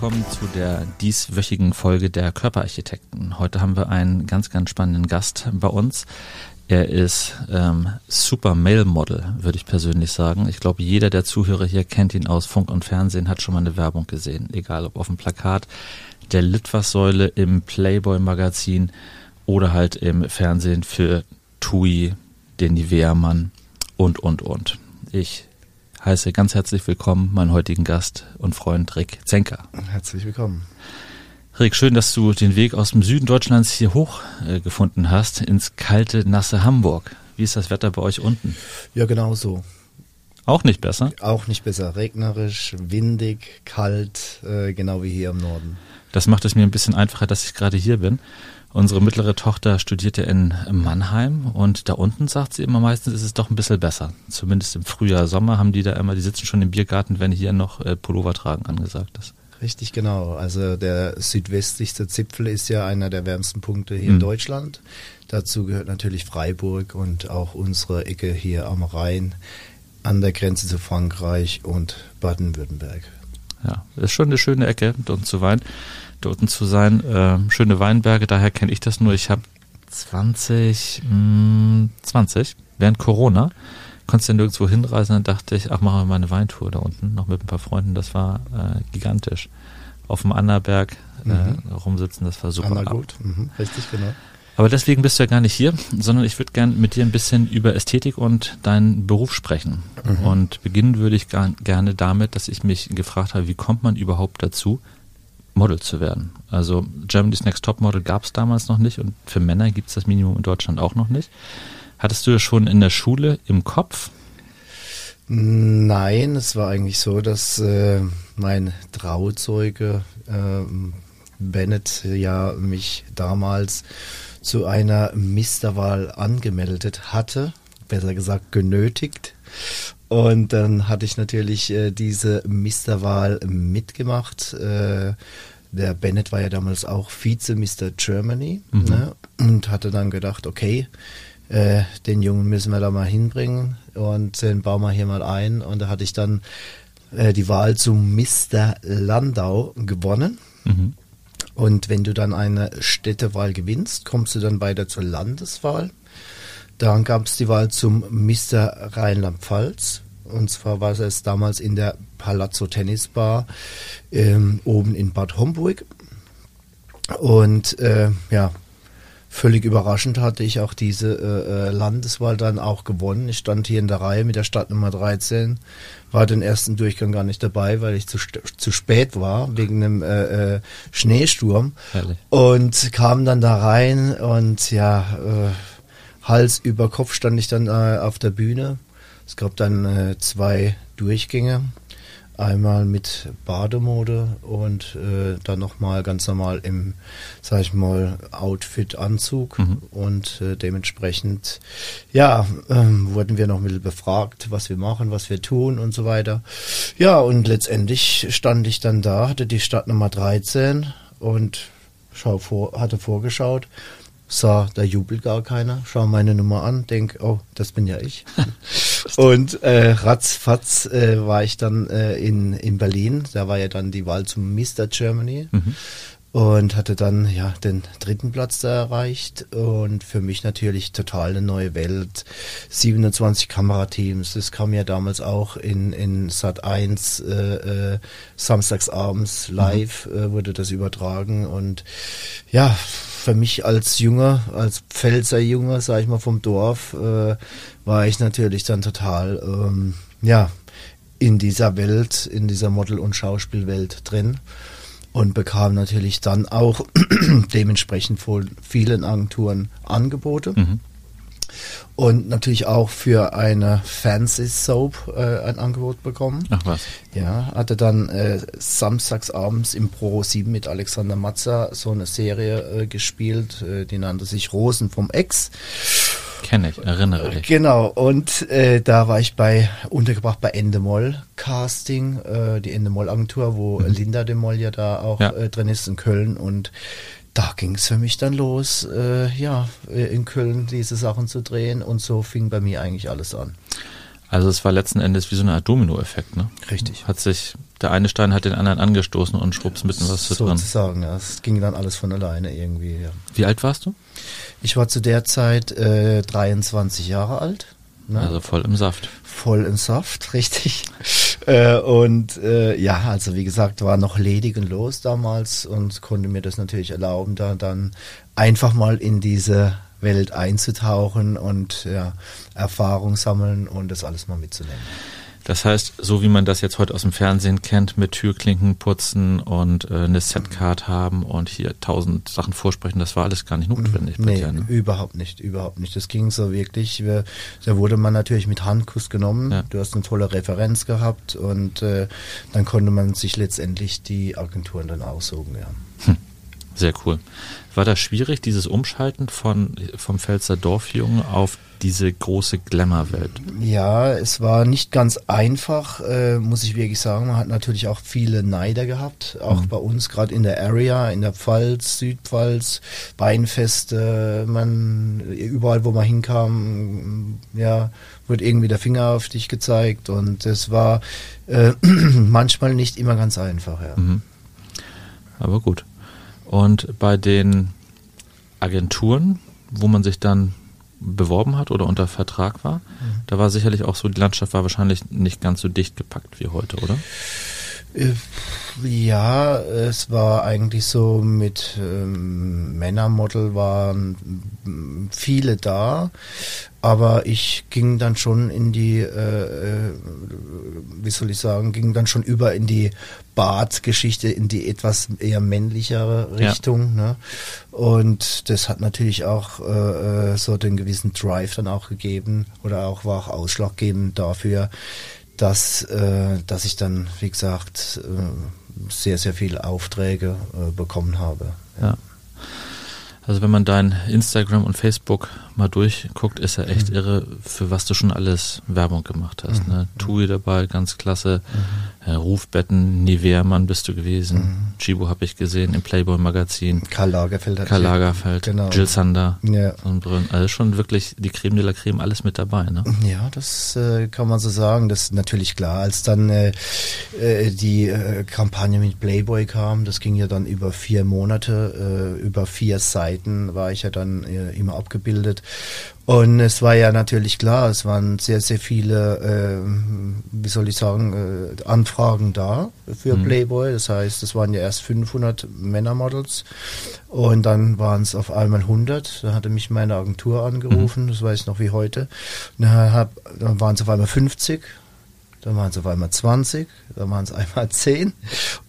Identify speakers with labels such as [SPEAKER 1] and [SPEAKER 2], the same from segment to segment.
[SPEAKER 1] willkommen zu der dieswöchigen Folge der Körperarchitekten. Heute haben wir einen ganz, ganz spannenden Gast bei uns. Er ist ähm, Super Male Model, würde ich persönlich sagen. Ich glaube, jeder der Zuhörer hier kennt ihn aus Funk und Fernsehen, hat schon mal eine Werbung gesehen. Egal ob auf dem Plakat, der Litfaßsäule im Playboy Magazin oder halt im Fernsehen für TUI, den Nivea-Mann und, und, und. Ich heiße ganz herzlich willkommen meinen heutigen Gast und Freund Rick Zenker.
[SPEAKER 2] Herzlich willkommen.
[SPEAKER 1] Rick, schön, dass du den Weg aus dem Süden Deutschlands hier hoch äh, gefunden hast, ins kalte, nasse Hamburg. Wie ist das Wetter bei euch unten?
[SPEAKER 2] Ja, genau so.
[SPEAKER 1] Auch nicht besser?
[SPEAKER 2] Auch nicht besser. Regnerisch, windig, kalt, äh, genau wie hier im Norden.
[SPEAKER 1] Das macht es mir ein bisschen einfacher, dass ich gerade hier bin. Unsere mittlere Tochter studiert ja in Mannheim und da unten sagt sie immer meistens, ist es doch ein bisschen besser. Zumindest im Frühjahr, Sommer haben die da immer, die sitzen schon im Biergarten, wenn hier noch äh, Pullover tragen angesagt ist.
[SPEAKER 2] Richtig, genau. Also der südwestlichste Zipfel ist ja einer der wärmsten Punkte hier mhm. in Deutschland. Dazu gehört natürlich Freiburg und auch unsere Ecke hier am Rhein an der Grenze zu Frankreich und Baden-Württemberg.
[SPEAKER 1] Ja, ist schon eine schöne Ecke, dort zu weinen dort zu sein. Äh, schöne Weinberge, daher kenne ich das nur. Ich habe 20, mh, 20 während Corona konntest du nirgendwo hinreisen, dann dachte ich, ach, machen wir mal eine Weintour da unten, noch mit ein paar Freunden, das war äh, gigantisch. Auf dem Annaberg äh, mhm. rumsitzen, das war super.
[SPEAKER 2] Anna gut, mhm. richtig, genau.
[SPEAKER 1] Aber deswegen bist du ja gar nicht hier, sondern ich würde gerne mit dir ein bisschen über Ästhetik und deinen Beruf sprechen. Mhm. Und beginnen würde ich gerne damit, dass ich mich gefragt habe, wie kommt man überhaupt dazu, Model zu werden. Also Germany's Next Top Model gab es damals noch nicht und für Männer gibt es das Minimum in Deutschland auch noch nicht. Hattest du das schon in der Schule im Kopf?
[SPEAKER 2] Nein, es war eigentlich so, dass äh, mein Trauzeuge äh, Bennett ja mich damals zu einer Misterwahl angemeldet hatte, besser gesagt genötigt. Und dann hatte ich natürlich äh, diese Misterwahl mitgemacht. Äh, der Bennett war ja damals auch Vize Mr. Germany mhm. ne? und hatte dann gedacht, okay, äh, den Jungen müssen wir da mal hinbringen und den bauen wir hier mal ein. Und da hatte ich dann äh, die Wahl zum Mr. Landau gewonnen. Mhm. Und wenn du dann eine Städtewahl gewinnst, kommst du dann weiter zur Landeswahl. Dann gab es die Wahl zum Mr. Rheinland-Pfalz. Und zwar war es damals in der Palazzo Tennisbar ähm, oben in Bad Homburg. Und äh, ja, völlig überraschend hatte ich auch diese äh, äh Landeswahl dann auch gewonnen. Ich stand hier in der Reihe mit der Startnummer 13, war den ersten Durchgang gar nicht dabei, weil ich zu, zu spät war wegen einem äh, äh, Schneesturm. Herrlich. Und kam dann da rein und ja, äh, Hals über Kopf stand ich dann äh, auf der Bühne. Es gab dann äh, zwei Durchgänge. Einmal mit Bademode und äh, dann nochmal ganz normal im, sag ich mal, Outfit-Anzug. Mhm. Und äh, dementsprechend, ja, ähm, wurden wir noch ein bisschen befragt, was wir machen, was wir tun und so weiter. Ja, und letztendlich stand ich dann da, hatte die Stadtnummer 13 und schau vor, hatte vorgeschaut sah, da jubelt gar keiner, schau meine Nummer an, denk, oh, das bin ja ich. und äh, ratzfatz äh, war ich dann äh, in, in Berlin, da war ja dann die Wahl zum Mr. Germany. Mhm. Und hatte dann ja den dritten Platz da erreicht und für mich natürlich total eine neue Welt. 27 Kamerateams, das kam ja damals auch in, in Sat 1 äh, äh, samstagsabends live mhm. äh, wurde das übertragen und ja, für mich als Junger, als Pfälzer Junge, sag ich mal, vom Dorf, äh, war ich natürlich dann total, ähm, ja, in dieser Welt, in dieser Model- und Schauspielwelt drin und bekam natürlich dann auch dementsprechend von vielen Agenturen Angebote. Mhm und natürlich auch für eine Fancy Soap äh, ein Angebot bekommen.
[SPEAKER 1] Ach was.
[SPEAKER 2] Ja, hatte dann äh, samstags abends im Pro 7 mit Alexander Matzer so eine Serie äh, gespielt, äh, die nannte sich Rosen vom Ex.
[SPEAKER 1] Kenne ich, erinnere dich.
[SPEAKER 2] Genau, und äh, da war ich bei untergebracht bei Endemol Casting, äh, die Endemol Agentur, wo mhm. Linda de Moll ja da auch ja. äh, drin ist in Köln und da ging es für mich dann los, äh, ja, in Köln diese Sachen zu drehen und so fing bei mir eigentlich alles an.
[SPEAKER 1] Also es war letzten Endes wie so eine Art Dominoeffekt, ne?
[SPEAKER 2] Richtig.
[SPEAKER 1] Hat sich der eine Stein hat den anderen angestoßen und schwupps mitten was zu drin.
[SPEAKER 2] Sozusagen, ja. Es ging dann alles von alleine irgendwie, ja.
[SPEAKER 1] Wie alt warst du?
[SPEAKER 2] Ich war zu der Zeit äh, 23 Jahre alt.
[SPEAKER 1] Ne? Also voll im Saft.
[SPEAKER 2] Voll im Saft, richtig. Äh, und äh, ja, also wie gesagt, war noch ledig und los damals und konnte mir das natürlich erlauben, da dann einfach mal in diese Welt einzutauchen und ja, Erfahrung sammeln und das alles mal mitzunehmen.
[SPEAKER 1] Das heißt, so wie man das jetzt heute aus dem Fernsehen kennt, mit Türklinken putzen und äh, eine Setcard haben und hier tausend Sachen vorsprechen, das war alles gar nicht notwendig.
[SPEAKER 2] Nee, dir, ne? überhaupt nicht, überhaupt nicht. Das ging so wirklich, wir, da wurde man natürlich mit Handkuss genommen. Ja. Du hast eine tolle Referenz gehabt und äh, dann konnte man sich letztendlich die Agenturen dann aussuchen, ja. Hm.
[SPEAKER 1] Sehr cool. War das schwierig, dieses Umschalten von, vom Pfälzer Dorfjungen auf diese große Glamour-Welt?
[SPEAKER 2] Ja, es war nicht ganz einfach, äh, muss ich wirklich sagen. Man hat natürlich auch viele Neider gehabt, auch mhm. bei uns gerade in der Area, in der Pfalz, Südpfalz, Weinfeste, man überall, wo man hinkam, ja, wurde irgendwie der Finger auf dich gezeigt und es war äh, manchmal nicht immer ganz einfach. Ja. Mhm.
[SPEAKER 1] Aber gut. Und bei den Agenturen, wo man sich dann beworben hat oder unter Vertrag war, mhm. da war sicherlich auch so, die Landschaft war wahrscheinlich nicht ganz so dicht gepackt wie heute, oder?
[SPEAKER 2] Äh, ja, es war eigentlich so mit ähm, Männermodel waren viele da, aber ich ging dann schon in die, äh, äh, wie soll ich sagen, ging dann schon über in die Bartgeschichte, in die etwas eher männlichere Richtung. Ja. Ne? Und das hat natürlich auch äh, äh, so den gewissen Drive dann auch gegeben oder auch war auch ausschlaggebend dafür, dass, äh, dass ich dann, wie gesagt, äh, sehr, sehr viele Aufträge äh, bekommen habe.
[SPEAKER 1] Ja. Also wenn man dein Instagram und Facebook mal durchguckt, ist ja echt mhm. irre, für was du schon alles Werbung gemacht hast. Mhm. Ne? Tui dabei, ganz klasse. Mhm. Äh, Rufbetten, Nivea-Mann bist du gewesen. Mhm. Chibo habe ich gesehen im Playboy-Magazin.
[SPEAKER 2] Karl Lagerfeld.
[SPEAKER 1] Karl Lagerfeld, genau. Jill Sander. Ja. Und Also schon wirklich die Creme de la Creme, alles mit dabei. Ne?
[SPEAKER 2] Ja, das äh, kann man so sagen. Das ist natürlich klar. Als dann äh, äh die äh, Kampagne mit Playboy kam, das ging ja dann über vier Monate, äh, über vier Seiten war ich ja dann immer abgebildet. Und es war ja natürlich klar, es waren sehr, sehr viele, äh, wie soll ich sagen, äh, Anfragen da für mhm. Playboy. Das heißt, es waren ja erst 500 Männermodels und dann waren es auf einmal 100. Da hatte mich meine Agentur angerufen, mhm. das weiß ich noch wie heute. Dann, dann waren es auf einmal 50. Dann waren es auf einmal 20, dann waren es einmal 10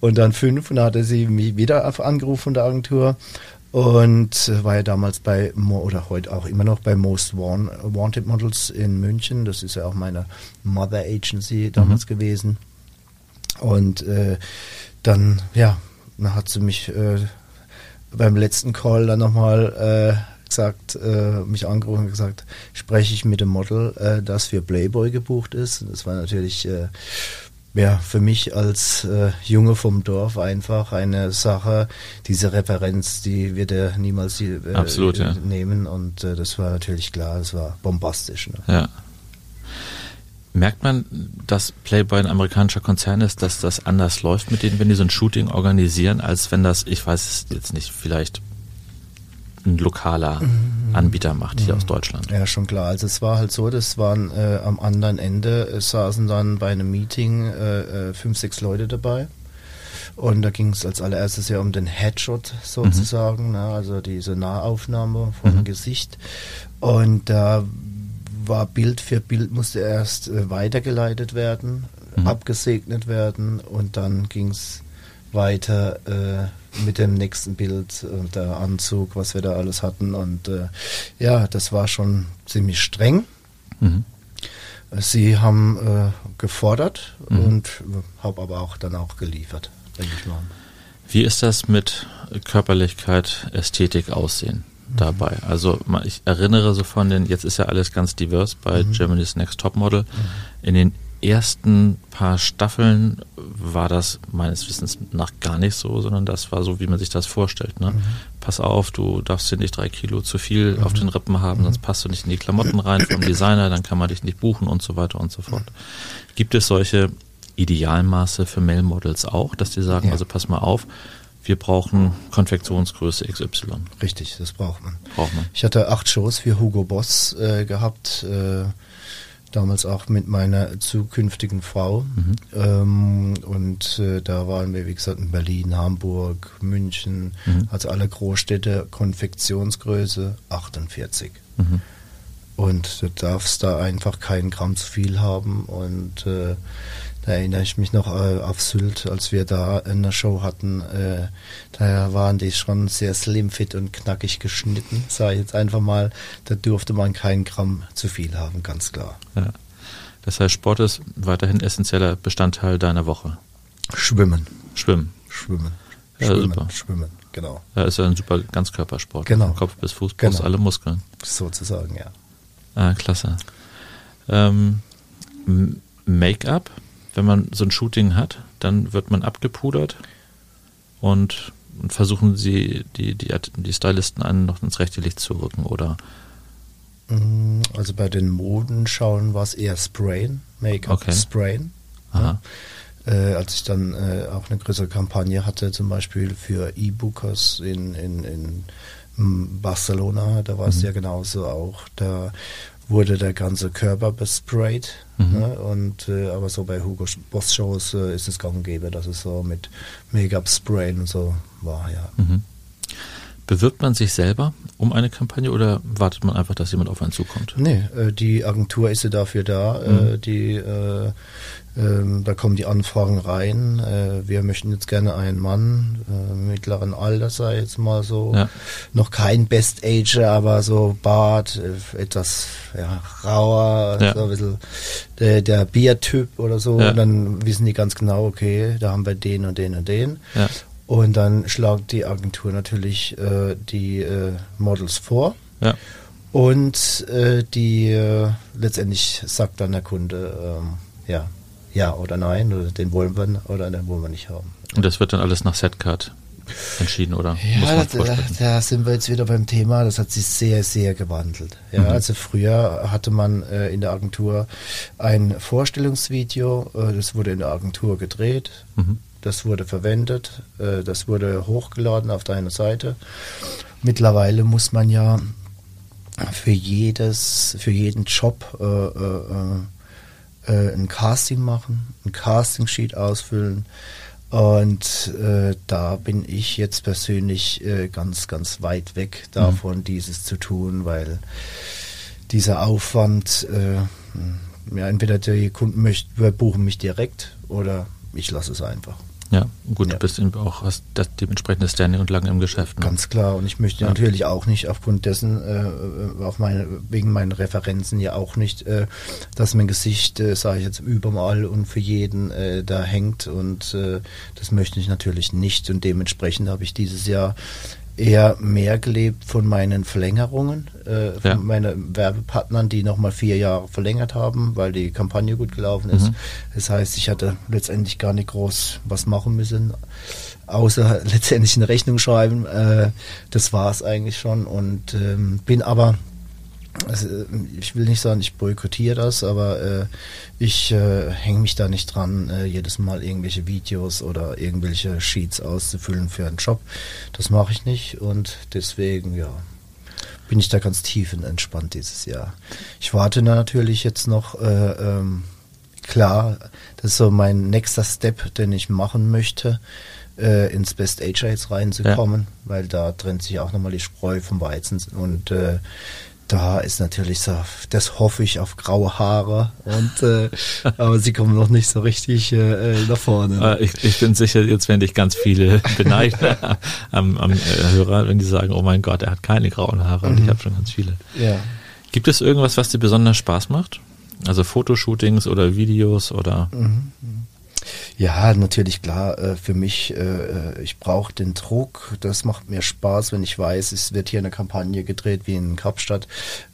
[SPEAKER 2] und dann 5 und dann hatte sie mich wieder angerufen von der Agentur und war ja damals bei, oder heute auch immer noch bei Most Wanted Models in München. Das ist ja auch meine Mother Agency damals mhm. gewesen. Und äh, dann, ja, dann hat sie mich äh, beim letzten Call dann nochmal äh, gesagt, äh, mich angerufen und gesagt, spreche ich mit dem Model, äh, das für Playboy gebucht ist. Das war natürlich äh, ja, für mich als äh, Junge vom Dorf einfach eine Sache, diese Referenz, die wird er niemals äh,
[SPEAKER 1] Absolut, ja.
[SPEAKER 2] nehmen und äh, das war natürlich klar, das war bombastisch. Ne?
[SPEAKER 1] Ja. Merkt man, dass Playboy ein amerikanischer Konzern ist, dass das anders läuft mit denen, wenn die so ein Shooting organisieren, als wenn das, ich weiß es jetzt nicht, vielleicht ein lokaler mhm. Anbieter macht hier mhm. aus Deutschland.
[SPEAKER 2] Ja, schon klar. Also es war halt so, das waren äh, am anderen Ende, es saßen dann bei einem Meeting äh, äh fünf, sechs Leute dabei. Und da ging es als allererstes ja um den Headshot sozusagen, mhm. ne? also diese Nahaufnahme vom mhm. Gesicht. Und da war Bild für Bild, musste erst äh, weitergeleitet werden, mhm. abgesegnet werden und dann ging es weiter äh, mit dem nächsten Bild und der Anzug, was wir da alles hatten. Und äh, ja, das war schon ziemlich streng. Mhm. Sie haben äh, gefordert mhm. und äh, habe aber auch dann auch geliefert, denke ich mal.
[SPEAKER 1] Wie ist das mit Körperlichkeit, Ästhetik, Aussehen dabei? Mhm. Also ich erinnere so von den, jetzt ist ja alles ganz divers bei mhm. Germany's Next Topmodel. Mhm. In den ersten paar Staffeln war das meines Wissens nach gar nicht so, sondern das war so, wie man sich das vorstellt. Ne? Mhm. Pass auf, du darfst hier nicht drei Kilo zu viel mhm. auf den Rippen haben, mhm. sonst passt du nicht in die Klamotten rein vom Designer, dann kann man dich nicht buchen und so weiter und so fort. Gibt es solche Idealmaße für Male Models auch, dass die sagen,
[SPEAKER 2] Ja.
[SPEAKER 1] also pass mal auf, wir brauchen Konfektionsgröße XY.
[SPEAKER 2] Richtig, das braucht man.
[SPEAKER 1] Braucht man.
[SPEAKER 2] Ich hatte acht Shows für Hugo Boss äh, gehabt, äh, damals auch mit meiner zukünftigen Frau.
[SPEAKER 1] Mhm.
[SPEAKER 2] Ähm, und äh, da waren wir, wie gesagt, in Berlin, Hamburg, München,
[SPEAKER 1] Mhm.
[SPEAKER 2] also alle Großstädte, Konfektionsgröße 48.
[SPEAKER 1] Mhm.
[SPEAKER 2] Und du darfst da einfach keinen Gramm zu viel haben. Und äh, da erinnere ich mich noch äh, auf Sylt, als wir da eine Show hatten. Äh, da waren die schon sehr slim fit und knackig geschnitten. Sag ich jetzt einfach mal, da durfte man keinen Gramm zu viel haben, ganz klar.
[SPEAKER 1] Ja. Das heißt, Sport ist weiterhin essentieller Bestandteil deiner Woche.
[SPEAKER 2] Schwimmen,
[SPEAKER 1] Schwimmen.
[SPEAKER 2] schwimmen,
[SPEAKER 1] Ja,
[SPEAKER 2] schwimmen,
[SPEAKER 1] super.
[SPEAKER 2] schwimmen, genau.
[SPEAKER 1] Ja, ist ja ein super Ganzkörpersport.
[SPEAKER 2] Genau.
[SPEAKER 1] Kopf bis Fuß, Brust,
[SPEAKER 2] Genau.
[SPEAKER 1] alle Muskeln.
[SPEAKER 2] Sozusagen, ja.
[SPEAKER 1] Ah, klasse. Ähm, Make-up, wenn man so ein Shooting hat, dann wird man abgepudert und, versuchen sie, die, die, die Stylisten einen noch ins rechte Licht zu rücken, oder?
[SPEAKER 2] Mm, Also bei den Modenschauen war es eher Sprayen, Make-up
[SPEAKER 1] Okay.
[SPEAKER 2] Sprayen.
[SPEAKER 1] Aha.
[SPEAKER 2] Äh, als ich dann äh, auch eine größere Kampagne hatte, zum Beispiel für E-Bookers in, in, in mm, Barcelona, da war es
[SPEAKER 1] Mhm.
[SPEAKER 2] ja genauso auch. Da wurde der ganze Körper besprayt.
[SPEAKER 1] Mhm.
[SPEAKER 2] Ne? Und äh, aber so bei Hugo Boss Shows äh, ist es gang und gäbe, dass es so mit Make-up-Sprayen und so war, ja.
[SPEAKER 1] Mhm. Bewirbt man sich selber um eine Kampagne oder wartet man einfach, dass jemand auf einen zukommt?
[SPEAKER 2] Nee, äh, die Agentur ist ja dafür da.
[SPEAKER 1] Mhm.
[SPEAKER 2] Äh, die, äh, ähm, da kommen die Anfragen rein. Wir möchten jetzt gerne einen Mann mittleren Alters, sei jetzt mal so.
[SPEAKER 1] Ja.
[SPEAKER 2] Noch kein Best Ager, aber so Bart, etwas ja, rauer,
[SPEAKER 1] Ja.
[SPEAKER 2] so ein bisschen der, der Biertyp oder so.
[SPEAKER 1] Ja.
[SPEAKER 2] Und dann wissen die ganz genau, okay, da haben wir den und den und den. Und dann schlagt die Agentur natürlich äh, die äh, Models vor.
[SPEAKER 1] Ja.
[SPEAKER 2] Und äh, die äh, letztendlich sagt dann der Kunde, ähm, ja, ja oder nein, oder den wollen wir oder den wollen wir nicht haben.
[SPEAKER 1] Und das wird dann alles nach Setcard entschieden, oder?
[SPEAKER 2] Ja, da, da sind wir jetzt wieder beim Thema, das hat sich sehr, sehr gewandelt. Ja,
[SPEAKER 1] Mhm.
[SPEAKER 2] also früher hatte man äh, in der Agentur ein Vorstellungsvideo, äh, das wurde in der Agentur gedreht,
[SPEAKER 1] Mhm.
[SPEAKER 2] Das wurde verwendet, äh, das wurde hochgeladen auf deine Seite. Mittlerweile muss man ja für jedes, für jeden Job äh, äh, äh, ein Casting machen, ein Casting-Sheet ausfüllen. Und äh, da bin ich jetzt persönlich äh, ganz, ganz weit weg davon, dieses zu tun, weil dieser Aufwand, äh, ja, entweder die Kunden möchten, buchen mich direkt oder ich lasse es einfach.
[SPEAKER 1] Ja, gut,
[SPEAKER 2] Ja.
[SPEAKER 1] du bist eben auch, hast das dementsprechende Standing und lange im Geschäft. Ne?
[SPEAKER 2] Ganz klar. Und ich möchte
[SPEAKER 1] Ja.
[SPEAKER 2] natürlich auch nicht aufgrund dessen, äh, auf meine, wegen meinen Referenzen ja auch nicht, äh, dass mein Gesicht, äh, sage ich jetzt, überall und für jeden äh, da hängt. Und äh, das möchte ich natürlich nicht. Und dementsprechend habe ich dieses Jahr eher mehr gelebt von meinen Verlängerungen, äh, von
[SPEAKER 1] Ja.
[SPEAKER 2] meinen Werbepartnern, die nochmal vier Jahre verlängert haben, weil die Kampagne gut gelaufen ist.
[SPEAKER 1] Mhm.
[SPEAKER 2] Das heißt, ich hatte letztendlich gar nicht groß was machen müssen, außer letztendlich eine Rechnung schreiben. Äh, das war es eigentlich schon und ähm, bin aber, also, äh, ich will nicht sagen, ich boykottiere das, aber äh, ich äh, hänge mich da nicht dran, äh, jedes Mal irgendwelche Videos oder irgendwelche Sheets auszufüllen für einen Job. Das mache ich nicht und deswegen, ja, bin ich da ganz tiefenentspannt dieses Jahr. Ich warte da natürlich jetzt noch, äh, ähm, klar, das ist so mein nächster Step, den ich machen möchte, äh, ins Best Ager jetzt reinzukommen, weil da trennt sich auch nochmal die Spreu vom Weizen und äh, da ist natürlich so, das hoffe ich auf graue Haare und äh, aber sie kommen noch nicht so richtig äh, äh, nach vorne.
[SPEAKER 1] Äh, ich, ich bin sicher, jetzt werden dich ganz viele beneiden am, am äh, Hörer, wenn die sagen, oh mein Gott, er hat keine grauen Haare und ich
[SPEAKER 2] Mhm.
[SPEAKER 1] habe schon ganz viele.
[SPEAKER 2] Ja.
[SPEAKER 1] Gibt es irgendwas, was dir besonders Spaß macht? Also Fotoshootings oder Videos oder
[SPEAKER 2] Mhm. Ja, natürlich klar. Äh, für mich, äh, ich brauche den Druck. Das macht mir Spaß, wenn ich weiß, es wird hier eine Kampagne gedreht wie in Kapstadt,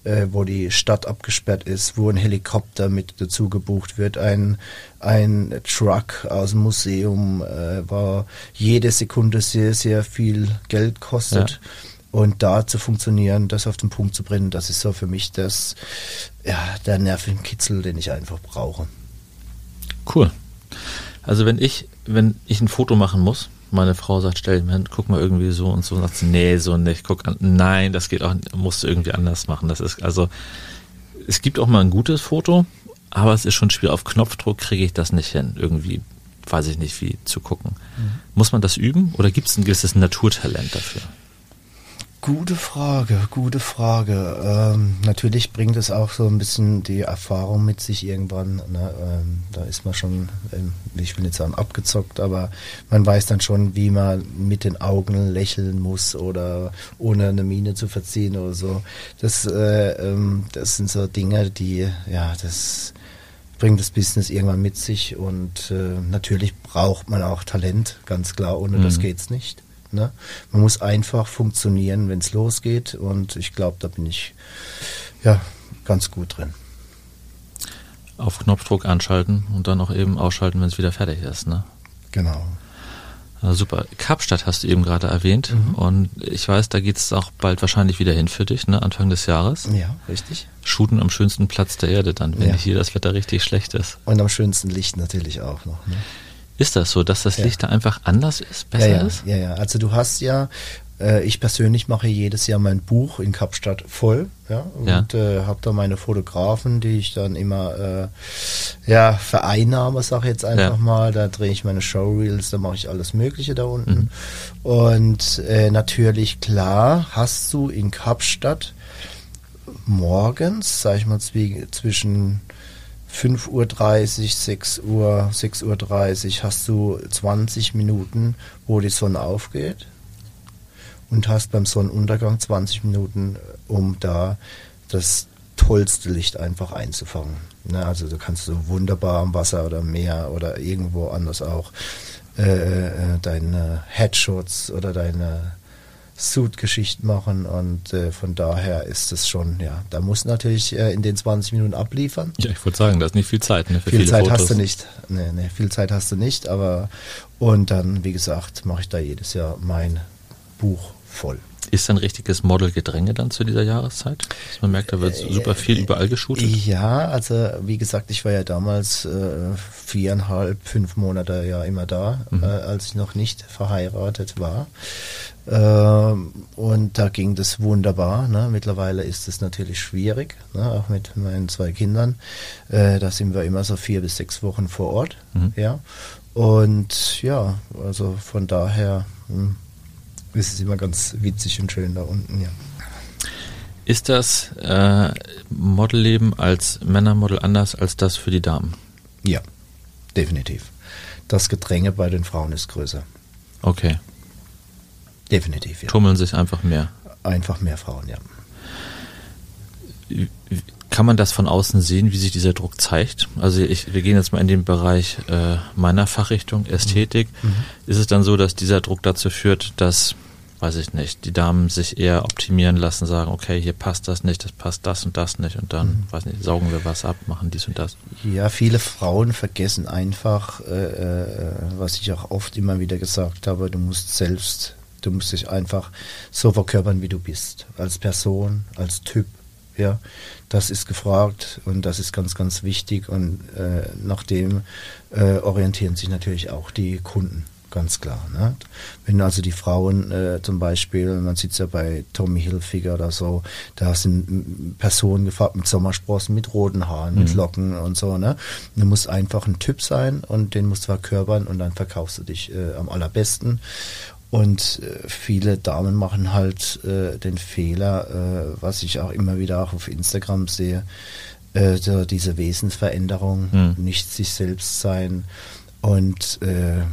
[SPEAKER 2] äh, wo die Stadt abgesperrt ist, wo ein Helikopter mit dazu gebucht wird, ein ein Truck aus dem Museum, äh, war jede Sekunde sehr sehr viel Geld kostet. Und da zu funktionieren, das auf den Punkt zu bringen, das ist so für mich das, ja, der Nervenkitzel, den ich einfach brauche.
[SPEAKER 1] cool. Also wenn ich, wenn ich ein Foto machen muss, meine Frau sagt, stell dir hin, guck mal irgendwie so und so, und sagt sie, nee, so nicht, guck an, nein, das geht auch, musst du irgendwie anders machen. Das ist, also, es gibt auch mal ein gutes Foto, aber es ist schon schwierig. Auf Knopfdruck kriege ich das nicht hin, irgendwie, weiß ich nicht, wie zu gucken. Mhm. Muss man das üben oder gibt es ein gewisses Naturtalent dafür?
[SPEAKER 2] Gute Frage, gute Frage. Ähm, natürlich bringt es auch so ein bisschen die Erfahrung mit sich irgendwann. Ne? Ähm, da ist man schon, ähm, ich will nicht sagen abgezockt, aber man weiß dann schon, wie man mit den Augen lächeln muss oder ohne eine Miene zu verziehen oder so. Das, äh, ähm, das sind so Dinge, die, ja, das bringt das Business irgendwann mit sich und äh, natürlich braucht man auch Talent, ganz klar, ohne mhm. das geht's nicht. Ne? Man muss einfach funktionieren, wenn es losgeht und ich glaube, da bin ich ja ganz gut drin.
[SPEAKER 1] Auf Knopfdruck anschalten und dann auch eben ausschalten, wenn es wieder fertig ist. Ne?
[SPEAKER 2] Genau.
[SPEAKER 1] Also super. Kapstadt hast du eben gerade erwähnt mhm. und ich weiß, da geht es auch bald wahrscheinlich wieder hin für dich, ne? Anfang des Jahres.
[SPEAKER 2] Ja, richtig.
[SPEAKER 1] Shooten am schönsten Platz der Erde dann, wenn ja. hier das Wetter richtig schlecht ist.
[SPEAKER 2] Und am schönsten Licht natürlich auch noch. Ne?
[SPEAKER 1] Ist das so, dass das Licht ja. da einfach anders ist, besser
[SPEAKER 2] ja, ja,
[SPEAKER 1] ist?
[SPEAKER 2] Ja, ja. Also du hast ja, äh, ich persönlich mache jedes Jahr mein Buch in Kapstadt voll, ja, und äh, habe da meine Fotografen, die ich dann immer äh, ja vereinnahme, sag ich jetzt einfach mal. Da drehe ich meine Showreels, da mache ich alles Mögliche da unten. Mhm. Und äh, natürlich klar hast du in Kapstadt morgens, sag ich mal, zwischen 5.30 Uhr, 6 Uhr, 6.30 Uhr hast du 20 Minuten, wo die Sonne aufgeht und hast beim Sonnenuntergang 20 Minuten, um da das tollste Licht einfach einzufangen. Ne, also du kannst so wunderbar am Wasser oder Meer oder irgendwo anders auch äh, äh deine Headshots oder deine Suit-Geschichten machen und äh, von daher ist es schon, ja, da muss natürlich äh, in den 20 Minuten abliefern.
[SPEAKER 1] Ja, ich wollte sagen, da ist nicht viel Zeit. Ne,
[SPEAKER 2] viel Zeit Fotos. hast du nicht. Nee, nee, viel Zeit hast du nicht, aber und dann, wie gesagt, mache ich da jedes Jahr mein Buch voll.
[SPEAKER 1] Ist ein richtiges Modelgedränge dann zu dieser Jahreszeit? Dass man merkt, da wird äh, super viel überall geshootet?
[SPEAKER 2] Ja, also wie gesagt, ich war ja damals äh, viereinhalb, fünf Monate ja immer da, mhm. äh, als ich noch nicht verheiratet war. Ähm, und da ging das wunderbar. Ne? Mittlerweile ist es natürlich schwierig, ne? auch mit meinen zwei Kindern. Äh, da sind wir immer so vier bis sechs Wochen vor Ort. Mhm. Ja. Und ja, also von daher mh, hm, ist es immer ganz witzig und schön da unten, ja.
[SPEAKER 1] Ist das äh, Modelleben als Männermodel anders als das für die Damen?
[SPEAKER 2] Ja, definitiv. Das Gedränge bei den Frauen ist größer.
[SPEAKER 1] Okay.
[SPEAKER 2] Definitiv,
[SPEAKER 1] ja. Tummeln sich einfach mehr.
[SPEAKER 2] Einfach mehr Frauen, ja.
[SPEAKER 1] Kann man das von außen sehen, wie sich dieser Druck zeigt? Also ich, wir gehen jetzt mal in den Bereich äh, meiner Fachrichtung, Ästhetik. Mhm. mhm. Ist es dann so, dass dieser Druck dazu führt, dass, weiß ich nicht, die Damen sich eher optimieren lassen, sagen, okay, hier passt das nicht, das passt das und das nicht und dann, mhm. weiß nicht, saugen wir was ab, machen dies und das?
[SPEAKER 2] Ja, viele Frauen vergessen einfach, äh, äh was ich auch oft immer wieder gesagt habe, du musst selbst Du musst dich einfach so verkörpern, wie du bist. Als Person, als Typ. Ja, das ist gefragt und das ist ganz, ganz wichtig. Und äh, nach dem äh, orientieren sich natürlich auch die Kunden ganz klar. Ne? Wenn also die Frauen äh, zum Beispiel, man sieht es ja bei Tommy Hilfiger oder so, da sind Personen gefragt mit Sommersprossen, mit roten Haaren, mhm. mit Locken und so. Ne? Du musst einfach ein Typ sein und den musst du verkörpern und dann verkaufst du dich äh, am allerbesten. Und äh, viele Damen machen halt äh, den Fehler, äh, was ich auch immer wieder auch auf Instagram sehe, äh, so diese Wesensveränderung, hm. nicht sich selbst sein. Und äh,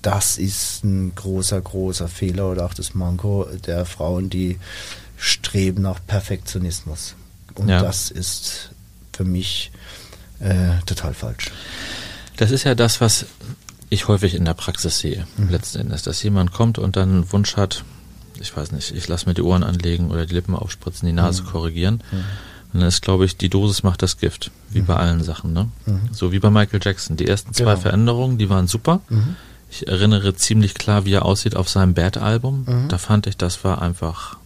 [SPEAKER 2] das ist ein großer, großer Fehler oder auch das Manko der Frauen, die streben nach Perfektionismus. Und ja. das ist für mich äh, total falsch.
[SPEAKER 1] Das ist ja das, was ich häufig in der Praxis sehe, mhm. letzten Endes, dass jemand kommt und dann einen Wunsch hat, ich weiß nicht, ich lasse mir die Ohren anlegen oder die Lippen aufspritzen, die Nase mhm. korrigieren. Mhm. Und dann ist, glaube ich, die Dosis macht das Gift, wie mhm. bei allen Sachen. Ne? Mhm. So wie bei Michael Jackson. Die ersten zwei genau. Veränderungen, die waren super. Mhm. Ich erinnere ziemlich klar, wie er aussieht auf seinem Bad-Album. Da fand ich, das war einfach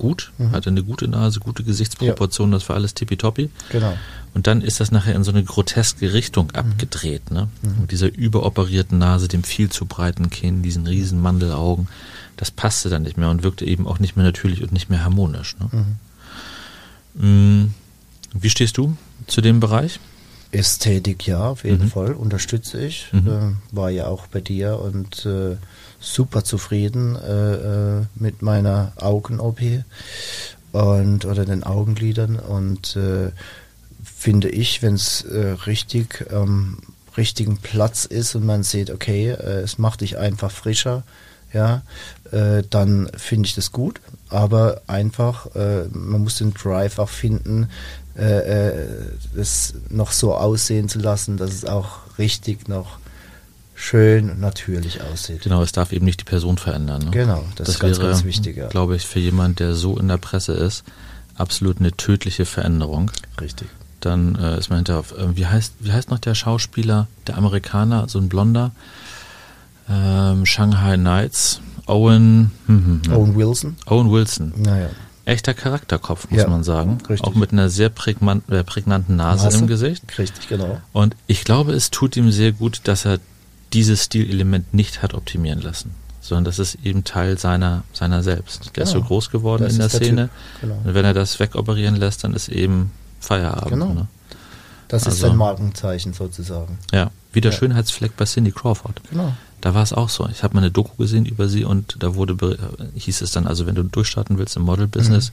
[SPEAKER 1] gut, hatte eine gute Nase, gute Gesichtsproportionen, das war alles tippitoppi.
[SPEAKER 2] Genau.
[SPEAKER 1] Und dann ist das nachher in so eine groteske Richtung abgedreht, ne? Mit dieser überoperierten Nase, dem viel zu breiten Kinn, diesen riesen Mandelaugen. Das passte dann nicht mehr und wirkte eben auch nicht mehr natürlich und nicht mehr harmonisch. Ne? Mm, Wie stehst du zu dem Bereich?
[SPEAKER 2] Ästhetik, ja, auf jeden
[SPEAKER 1] Mhm.
[SPEAKER 2] Fall, unterstütze ich.
[SPEAKER 1] Mhm.
[SPEAKER 2] Äh, war ja auch bei dir und äh, super zufrieden äh, äh, mit meiner Augen-OP und oder den Augenlidern und äh, finde ich, wenn es äh, richtig am richtigen Platz ist und man sieht, okay, äh, es macht dich einfach frischer, ja, äh, dann finde ich das gut. Aber einfach, äh, man muss den Drive auch finden, äh, äh, das noch so aussehen zu lassen, dass es auch richtig noch schön und natürlich aussieht.
[SPEAKER 1] Genau, es darf eben nicht die Person verändern. Ne?
[SPEAKER 2] Genau, das, ist ganz,
[SPEAKER 1] wäre,
[SPEAKER 2] ganz wichtig. Ja.
[SPEAKER 1] glaube ich, für jemand, der so in der Presse ist, absolut eine tödliche Veränderung.
[SPEAKER 2] Richtig.
[SPEAKER 1] Dann äh, ist man hinterher auf, äh, wie heißt, wie heißt noch der Schauspieler, der Amerikaner, so ein Blonder, ähm, Shanghai Nights, Owen, hm, hm, hm.
[SPEAKER 2] Owen Wilson?
[SPEAKER 1] Owen Wilson.
[SPEAKER 2] Naja.
[SPEAKER 1] Echter Charakterkopf, muss
[SPEAKER 2] Ja,
[SPEAKER 1] man sagen.
[SPEAKER 2] richtig.
[SPEAKER 1] Auch mit einer sehr prägman- äh, prägnanten Nase,
[SPEAKER 2] Nase?
[SPEAKER 1] im Gesicht.
[SPEAKER 2] Richtig, genau.
[SPEAKER 1] Und ich glaube, es tut ihm sehr gut, dass er dieses Stilelement nicht hat optimieren lassen, sondern das ist eben Teil seiner, seiner selbst. Der ist so
[SPEAKER 2] Genau.
[SPEAKER 1] groß geworden
[SPEAKER 2] Das
[SPEAKER 1] in der
[SPEAKER 2] ist der
[SPEAKER 1] Szene.
[SPEAKER 2] Genau.
[SPEAKER 1] Und wenn er das wegoperieren lässt, dann ist eben Feierabend.
[SPEAKER 2] Genau.
[SPEAKER 1] Ne?
[SPEAKER 2] Das ist
[SPEAKER 1] Also-
[SPEAKER 2] sein Markenzeichen sozusagen.
[SPEAKER 1] Ja, wie der
[SPEAKER 2] Ja.
[SPEAKER 1] Schönheitsfleck bei Cindy Crawford.
[SPEAKER 2] Genau.
[SPEAKER 1] Da war es auch so. Ich habe mal eine Doku gesehen über sie und da wurde hieß es dann, also wenn du durchstarten willst im Model-Business,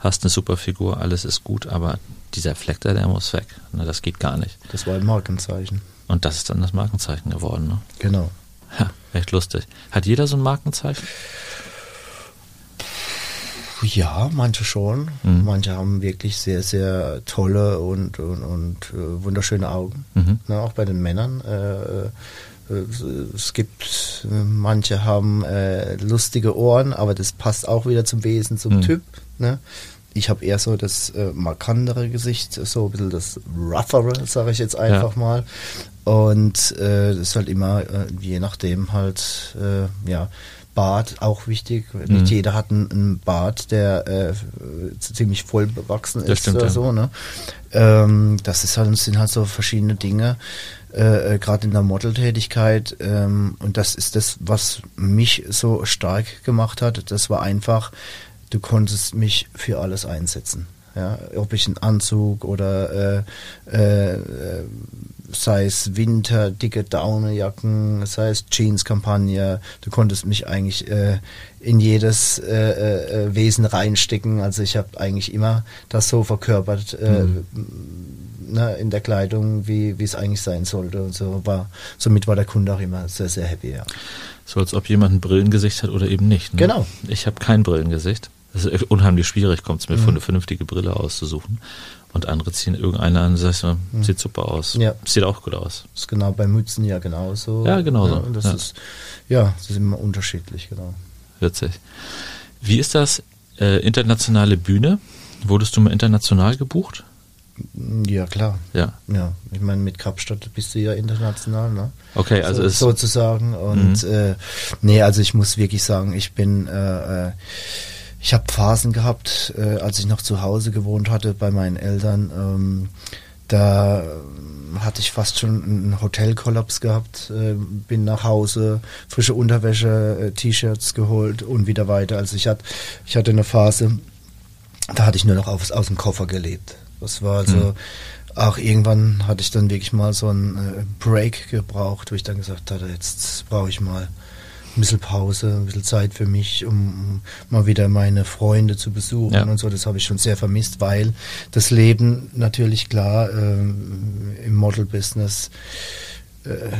[SPEAKER 1] hast eine super Figur, alles ist gut, aber dieser Fleck da, der muss weg. Ne, das geht gar nicht.
[SPEAKER 2] Das war ein Markenzeichen.
[SPEAKER 1] Und das ist dann das Markenzeichen geworden. Ne?
[SPEAKER 2] Genau.
[SPEAKER 1] Ja, echt lustig. Hat jeder so ein Markenzeichen?
[SPEAKER 2] Ja, manche schon.
[SPEAKER 1] Mhm.
[SPEAKER 2] Manche haben wirklich sehr, sehr tolle und, und, und äh, wunderschöne Augen.
[SPEAKER 1] Mhm.
[SPEAKER 2] Ne, auch bei den Männern. Äh, äh, es gibt, manche haben äh, lustige Ohren, aber das passt auch wieder zum Wesen, zum
[SPEAKER 1] Mhm.
[SPEAKER 2] Typ. Ne? Ich habe eher so das äh, markantere Gesicht, so ein bisschen das roughere, sage ich jetzt einfach mal. Und äh, das ist halt immer, äh, je nachdem halt, äh, ja, Bart auch wichtig. Nicht
[SPEAKER 1] Mhm.
[SPEAKER 2] jeder hat einen, einen Bart, der äh, ziemlich voll bewachsen ist
[SPEAKER 1] stimmt,
[SPEAKER 2] oder
[SPEAKER 1] ja.
[SPEAKER 2] so. Ne? Ähm, das ist halt, sind halt so verschiedene Dinge, äh, äh, gerade in der Modeltätigkeit. Ähm, und das ist das, was mich so stark gemacht hat. Das war einfach, du konntest mich für alles einsetzen. Ja, ob ich einen Anzug oder äh, äh, äh, sei es Winter, dicke Daunejacken, sei es Jeans-Kampagne, du konntest mich eigentlich äh, in jedes äh, äh, Wesen reinstecken. Also ich habe eigentlich immer das so verkörpert äh, ne, in der Kleidung, wie wie es eigentlich sein sollte. Und so war, somit war der Kunde auch immer sehr, sehr happy. Ja.
[SPEAKER 1] So als ob jemand ein Brillengesicht hat oder eben nicht. Ne?
[SPEAKER 2] Genau.
[SPEAKER 1] Ich habe kein Brillengesicht. Das ist unheimlich schwierig, kommt es mir
[SPEAKER 2] Mhm.
[SPEAKER 1] vor, eine vernünftige Brille auszusuchen. Und andere ziehen irgendeine an und sagst du, sieht super aus.
[SPEAKER 2] Ja.
[SPEAKER 1] Sieht auch gut aus.
[SPEAKER 2] Das ist genau bei Mützen ja genauso.
[SPEAKER 1] Ja, genauso.
[SPEAKER 2] und das
[SPEAKER 1] Ja.
[SPEAKER 2] ist ja, das ist immer unterschiedlich, genau.
[SPEAKER 1] Witzig. Wie ist das? Äh, internationale Bühne? Wurdest du mal international gebucht?
[SPEAKER 2] Ja, klar.
[SPEAKER 1] Ja.
[SPEAKER 2] Ja, ich meine, mit Kapstadt bist du ja international, ne?
[SPEAKER 1] Okay, also
[SPEAKER 2] so,
[SPEAKER 1] es
[SPEAKER 2] sozusagen. Und äh, nee, also ich muss wirklich sagen, ich bin, äh, äh, ich habe Phasen gehabt, äh, als ich noch zu Hause gewohnt hatte bei meinen Eltern. Ähm, da hatte ich fast schon einen Hotelkollaps gehabt, äh, bin nach Hause, frische Unterwäsche, äh, T-Shirts geholt und wieder weiter. Also ich hatte, ich hatte eine Phase, da hatte ich nur noch aus, aus dem Koffer gelebt. Das war also,
[SPEAKER 1] Mhm.
[SPEAKER 2] auch irgendwann hatte ich dann wirklich mal so einen äh, Break gebraucht, wo ich dann gesagt hatte, jetzt brauche ich mal ein bisschen Pause, ein bisschen Zeit für mich, um, mal wieder meine Freunde zu besuchen
[SPEAKER 1] Ja.
[SPEAKER 2] und so. Das habe ich schon sehr vermisst, weil das Leben natürlich klar ähm, im Model-Business äh,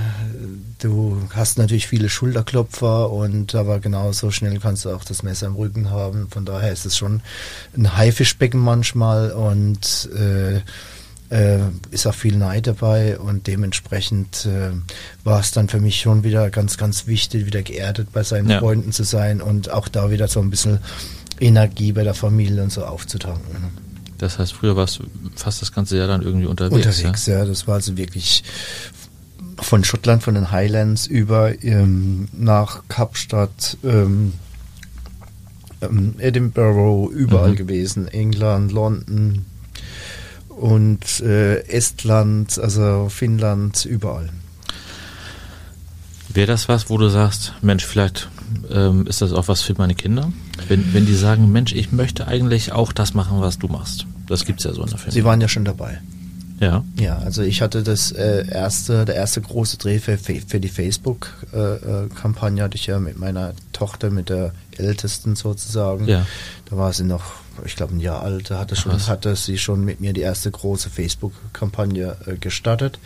[SPEAKER 2] du hast natürlich viele Schulterklopfer und aber genauso schnell kannst du auch das Messer im Rücken haben. Von daher ist es schon ein Haifischbecken manchmal und äh, äh, ist auch viel Neid dabei und dementsprechend äh, war es dann für mich schon wieder ganz, ganz wichtig, wieder geerdet bei seinen
[SPEAKER 1] Ja.
[SPEAKER 2] Freunden zu sein und auch da wieder so ein bisschen Energie bei der Familie und so aufzutanken. ne?
[SPEAKER 1] das heißt, früher warst du fast das ganze Jahr dann irgendwie unterwegs.
[SPEAKER 2] Unterwegs, ja. Das war also wirklich von Schottland, von den Highlands über ähm, nach Kapstadt, ähm, ähm, Edinburgh, überall mhm. gewesen, England, London und äh, Estland, also Finnland, überall.
[SPEAKER 1] Wäre das was, wo du sagst, Mensch, vielleicht ähm, ist das auch was für meine Kinder? Wenn, wenn die sagen, Mensch, ich möchte eigentlich auch das machen, was du machst. Das gibt es ja so in der Film.
[SPEAKER 2] Sie waren ja schon dabei.
[SPEAKER 1] Ja.
[SPEAKER 2] Ja, also ich hatte das äh, erste, der erste große Dreh für, für die Facebook-Kampagne äh, hatte ich ja mit meiner Tochter, mit der ältesten sozusagen.
[SPEAKER 1] Ja.
[SPEAKER 2] Da war sie noch, ich glaube ein Jahr alt, hatte schon, was? hatte sie schon mit mir die erste große Facebook-Kampagne äh, gestartet.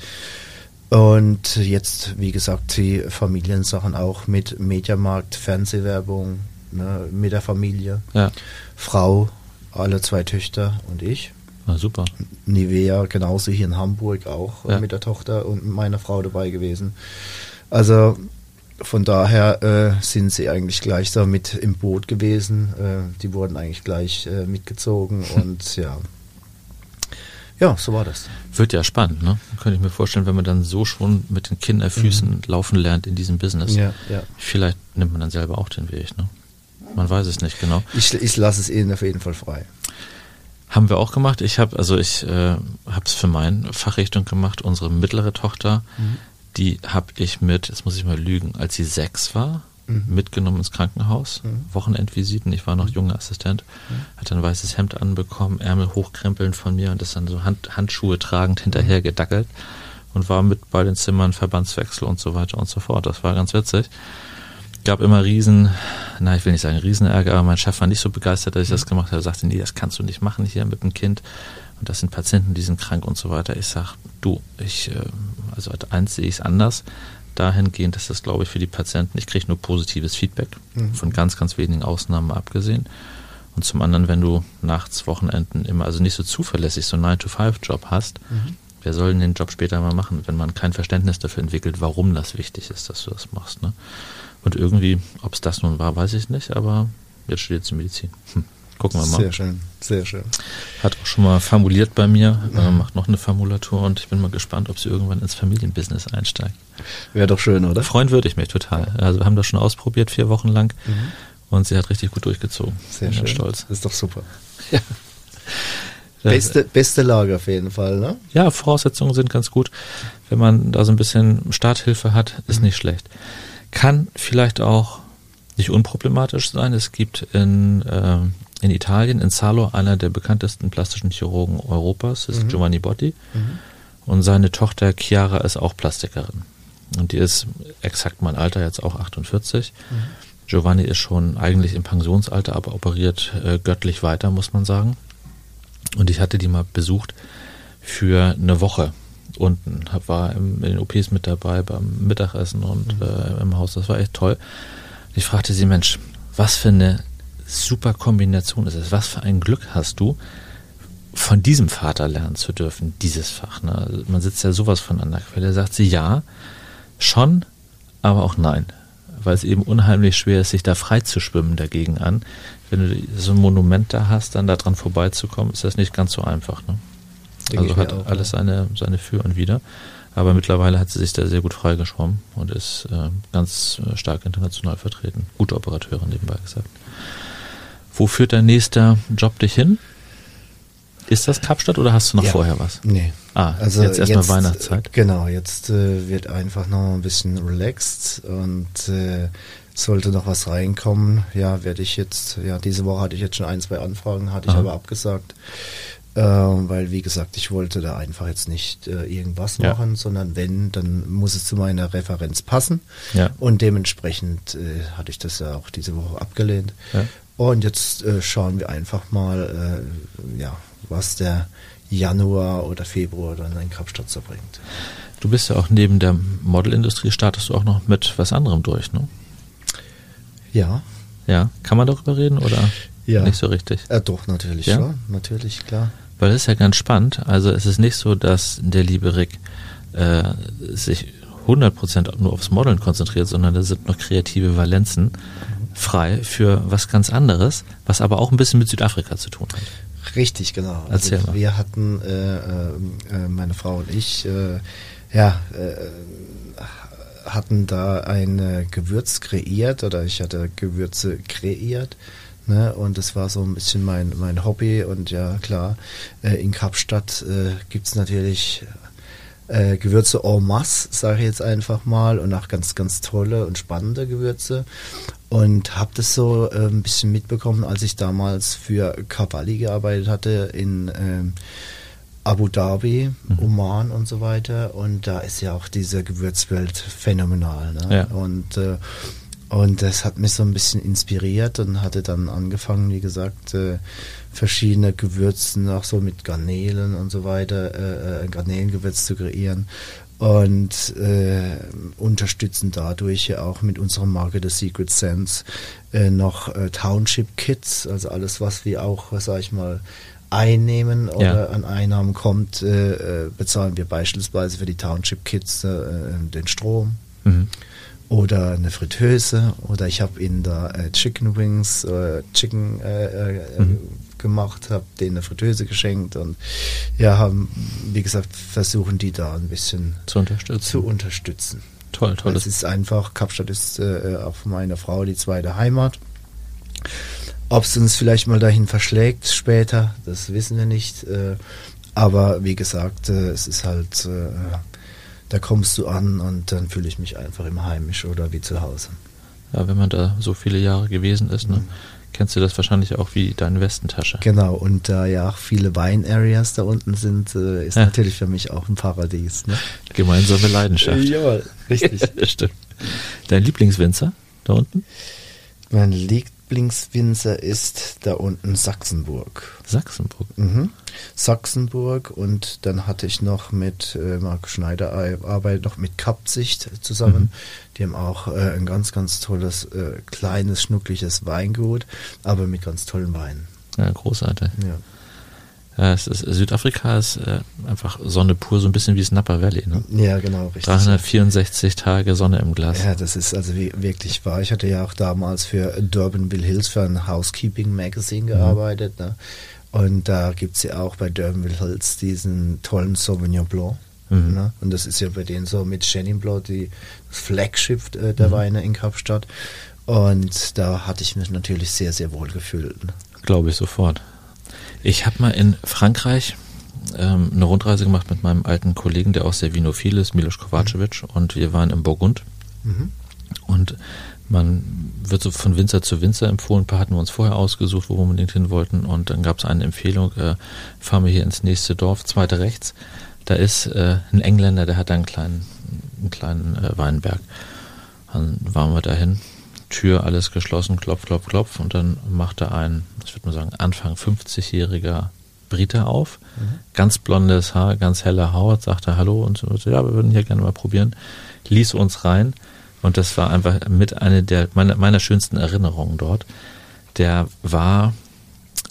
[SPEAKER 2] Und jetzt, wie gesagt, die Familiensachen auch mit Mediamarkt, Fernsehwerbung, ne, mit der Familie.
[SPEAKER 1] Ja.
[SPEAKER 2] Frau, alle zwei Töchter und ich.
[SPEAKER 1] Ah, super.
[SPEAKER 2] Nivea genauso hier in Hamburg auch ja. mit der Tochter und meiner Frau dabei gewesen. Also von daher äh, sind sie eigentlich gleich da mit im Boot gewesen. Äh, die wurden eigentlich gleich äh, mitgezogen und ja. Ja, so war das.
[SPEAKER 1] Wird ja spannend, ne? Könnte ich mir vorstellen, wenn man dann so schon mit den Kinderfüßen mhm. laufen lernt in diesem Business.
[SPEAKER 2] Ja, ja.
[SPEAKER 1] Vielleicht nimmt man dann selber auch den Weg, ne? Man weiß es nicht genau.
[SPEAKER 2] Ich, ich lasse es ihnen auf jeden Fall frei.
[SPEAKER 1] Haben wir auch gemacht. Ich habe also ich äh, habe es für meine Fachrichtung gemacht. Unsere mittlere Tochter, mhm. die habe ich mit, jetzt muss ich mal lügen, als sie sechs war, mhm. mitgenommen ins Krankenhaus, mhm. Wochenendvisiten. Ich war noch mhm. junger Assistent, mhm. hat ein weißes Hemd anbekommen, Ärmel hochkrempeln von mir und ist dann so Hand, Handschuhe tragend hinterher mhm. gedackelt und war mit bei den Zimmern Verbandswechsel und so weiter und so fort. Das war ganz witzig gab immer riesen, na, ich will nicht sagen Riesenärger, aber mein Chef war nicht so begeistert, dass ich das gemacht habe. Er sagte, nee, das kannst du nicht machen hier mit dem Kind. Und das sind Patienten, die sind krank und so weiter. Ich sag, du, ich, äh, also als eins sehe ich es anders. Dahingehend ist das, glaube ich, für die Patienten, ich kriege nur positives Feedback, mhm. von ganz, ganz wenigen Ausnahmen abgesehen. Und zum anderen, wenn du nachts, Wochenenden immer, also nicht so zuverlässig so einen 9-to-5-Job hast, mhm. wer soll denn den Job später mal machen, wenn man kein Verständnis dafür entwickelt, warum das wichtig ist, dass du das machst. Ne? Und irgendwie, ob es das nun war, weiß ich nicht, aber jetzt studiert sie Medizin. Hm. Gucken wir mal.
[SPEAKER 2] Sehr schön, sehr schön.
[SPEAKER 1] Hat auch schon mal formuliert bei mir, äh, macht noch eine Formulatur und ich bin mal gespannt, ob sie irgendwann ins Familienbusiness einsteigt.
[SPEAKER 2] Wäre doch schön, oder?
[SPEAKER 1] Freuen würde ich mich total. Also wir haben das schon ausprobiert, vier Wochen lang mhm. und sie hat richtig gut durchgezogen.
[SPEAKER 2] Sehr schön. stolz. Ist doch super. Ja. Beste, beste Lage auf jeden Fall, ne?
[SPEAKER 1] Ja, Voraussetzungen sind ganz gut. Wenn man da so ein bisschen Starthilfe hat, ist mhm. nicht schlecht. Kann vielleicht auch nicht unproblematisch sein. Es gibt in, äh, in Italien, in Salo, einer der bekanntesten plastischen Chirurgen Europas, ist mhm. Giovanni Botti. Mhm. Und seine Tochter Chiara ist auch Plastikerin. Und die ist exakt mein Alter, jetzt auch 48. Mhm. Giovanni ist schon eigentlich im Pensionsalter, aber operiert äh, göttlich weiter, muss man sagen. Und ich hatte die mal besucht für eine Woche unten, hab, war in den OPs mit dabei beim Mittagessen und mhm. äh, im Haus. Das war echt toll. Ich fragte sie, Mensch, was für eine super Kombination ist es? Was für ein Glück hast du, von diesem Vater lernen zu dürfen, dieses Fach? Ne? Also man sitzt ja sowas von an der Quelle. Sagt sie, ja, schon, aber auch nein. Weil es eben unheimlich schwer ist, sich da frei zu schwimmen dagegen an. Wenn du so ein Monument da hast, dann da dran vorbeizukommen, ist das nicht ganz so einfach. Ne? Also hat auch, alles seine, seine Für und Wider. Aber mittlerweile hat sie sich da sehr gut freigeschwommen und ist äh, ganz äh, stark international vertreten. Gute Operateurin nebenbei gesagt. Wo führt dein nächster Job dich hin? Ist das Kapstadt oder hast du noch ja. vorher was?
[SPEAKER 2] Nee.
[SPEAKER 1] Ah, also jetzt erstmal Weihnachtszeit.
[SPEAKER 2] Genau, jetzt äh, wird einfach noch ein bisschen relaxed und äh, sollte noch was reinkommen. Ja, werde ich jetzt, ja, diese Woche hatte ich jetzt schon ein, zwei Anfragen, hatte Aha. ich aber abgesagt. Äh, weil, wie gesagt, ich wollte da einfach jetzt nicht äh, irgendwas ja. machen, sondern wenn, dann muss es zu meiner Referenz passen.
[SPEAKER 1] Ja.
[SPEAKER 2] Und dementsprechend äh, hatte ich das ja auch diese Woche abgelehnt.
[SPEAKER 1] Ja.
[SPEAKER 2] Und jetzt äh, schauen wir einfach mal, äh, ja, was der Januar oder Februar dann in Kapstadt so bringt.
[SPEAKER 1] Du bist ja auch neben der Modelindustrie, startest du auch noch mit was anderem durch, ne?
[SPEAKER 2] Ja.
[SPEAKER 1] Ja, kann man darüber reden oder?
[SPEAKER 2] Ja.
[SPEAKER 1] Nicht so richtig.
[SPEAKER 2] Ja, doch, natürlich, ja? Schon, natürlich, klar.
[SPEAKER 1] Weil das ist ja ganz spannend. Also es ist nicht so, dass der liebe Rick äh, sich 100% nur aufs Modeln konzentriert, sondern da sind noch kreative Valenzen frei für was ganz anderes, was aber auch ein bisschen mit Südafrika zu tun hat.
[SPEAKER 2] Richtig, genau.
[SPEAKER 1] Also Erzähl mal.
[SPEAKER 2] Wir hatten, äh, äh, meine Frau und ich, äh, ja, äh, hatten da ein Gewürz kreiert oder ich hatte Gewürze kreiert Ne? Und das war so ein bisschen mein, mein Hobby. Und ja, klar, äh, in Kapstadt äh, gibt es natürlich äh, Gewürze en masse, sage ich jetzt einfach mal, und auch ganz, ganz tolle und spannende Gewürze. Und habe das so äh, ein bisschen mitbekommen, als ich damals für Cavalli gearbeitet hatte in ähm, Abu Dhabi, mhm. Oman und so weiter. Und da ist ja auch diese Gewürzwelt phänomenal. Ne? Ja. Und äh, und das hat mich so ein bisschen inspiriert und hatte dann angefangen, wie gesagt, äh, verschiedene Gewürzen, auch so mit Garnelen und so weiter, äh, äh Garnelengewürz zu kreieren und äh, unterstützen dadurch ja auch mit unserer Marke The Secret Sense äh, noch äh, Township Kits, also alles, was wir auch, sag ich mal, einnehmen oder ja. an Einnahmen kommt, äh, äh, bezahlen wir beispielsweise für die Township Kits äh, den Strom. Mhm oder eine Fritteuse oder ich habe ihnen da äh, Chicken Wings, äh, Chicken äh, äh mhm. gemacht, habe denen eine Fritteuse geschenkt und ja, haben, wie gesagt, versuchen die da ein bisschen
[SPEAKER 1] zu unterstützen.
[SPEAKER 2] Zu unterstützen.
[SPEAKER 1] Toll, toll.
[SPEAKER 2] Es ist einfach, Kapstadt ist äh, auch von meiner Frau die zweite Heimat. Ob es uns vielleicht mal dahin verschlägt später, das wissen wir nicht. Äh, aber wie gesagt, es ist halt da kommst du an und dann fühle ich mich einfach immer heimisch oder wie zu Hause.
[SPEAKER 1] Ja, wenn man da so viele Jahre gewesen ist, ne, mhm. kennst du das wahrscheinlich auch wie deine Westentasche.
[SPEAKER 2] Genau, und da ja auch viele Wein-Areas da unten sind, äh, ist ja. natürlich für mich auch ein Paradies. Ne?
[SPEAKER 1] Gemeinsame Leidenschaft.
[SPEAKER 2] ja, richtig.
[SPEAKER 1] Stimmt. Dein Lieblingswinzer da unten?
[SPEAKER 2] Mein liegt Lieblingswinzer ist da unten Sachsenburg.
[SPEAKER 1] Sachsenburg?
[SPEAKER 2] Mhm. Sachsenburg und dann hatte ich noch mit äh, Marco Schneider arbeitet noch mit Kapsicht zusammen. Mhm. Die haben auch äh, ein ganz, ganz tolles, äh, kleines, schnuckliches Weingut, aber mit ganz tollen Weinen.
[SPEAKER 1] Ja, großartig. Ja. Ja, ist, Südafrika ist äh, einfach Sonne pur, so ein bisschen wie das Napa Valley. Ne?
[SPEAKER 2] Ja, genau,
[SPEAKER 1] richtig. 364 Tage Sonne im Glas.
[SPEAKER 2] Ja, das ist also wie, wirklich wahr. Ich hatte ja auch damals für Durbanville Hills für ein Housekeeping Magazine mhm. gearbeitet. Mhm. Ne? Und da gibt es ja auch bei Durbanville Hills diesen tollen Sauvignon Blanc. Mhm. Ne? Und das ist ja bei denen so mit Chenin Blanc die, das Flagship äh, der mhm. Weine in Kapstadt. Und da hatte ich mich natürlich sehr, sehr wohl gefühlt. Ne?
[SPEAKER 1] Glaube ich sofort. Ich habe mal in Frankreich ähm, eine Rundreise gemacht mit meinem alten Kollegen, der auch sehr vinophil ist, Milos Kovacevic, mhm. und wir waren im Burgund. Mhm. Und man wird so von Winzer zu Winzer empfohlen. Ein paar hatten wir uns vorher ausgesucht, wo wir unbedingt hin wollten. Und dann gab es eine Empfehlung, äh, fahren wir hier ins nächste Dorf, zweite rechts. Da ist äh, ein Engländer, der hat einen kleinen, einen kleinen äh, Weinberg. Dann waren wir dahin, Tür alles geschlossen, klopf, klopf, klopf. Und dann machte ein, ich würde mal sagen, Anfang 50-jähriger Brite auf. Mhm. Ganz blondes Haar, ganz heller Haut, sagte Hallo und so, ja, wir würden hier gerne mal probieren. Ließ uns rein. Und das war einfach mit einer der meiner, meiner schönsten Erinnerungen dort. Der war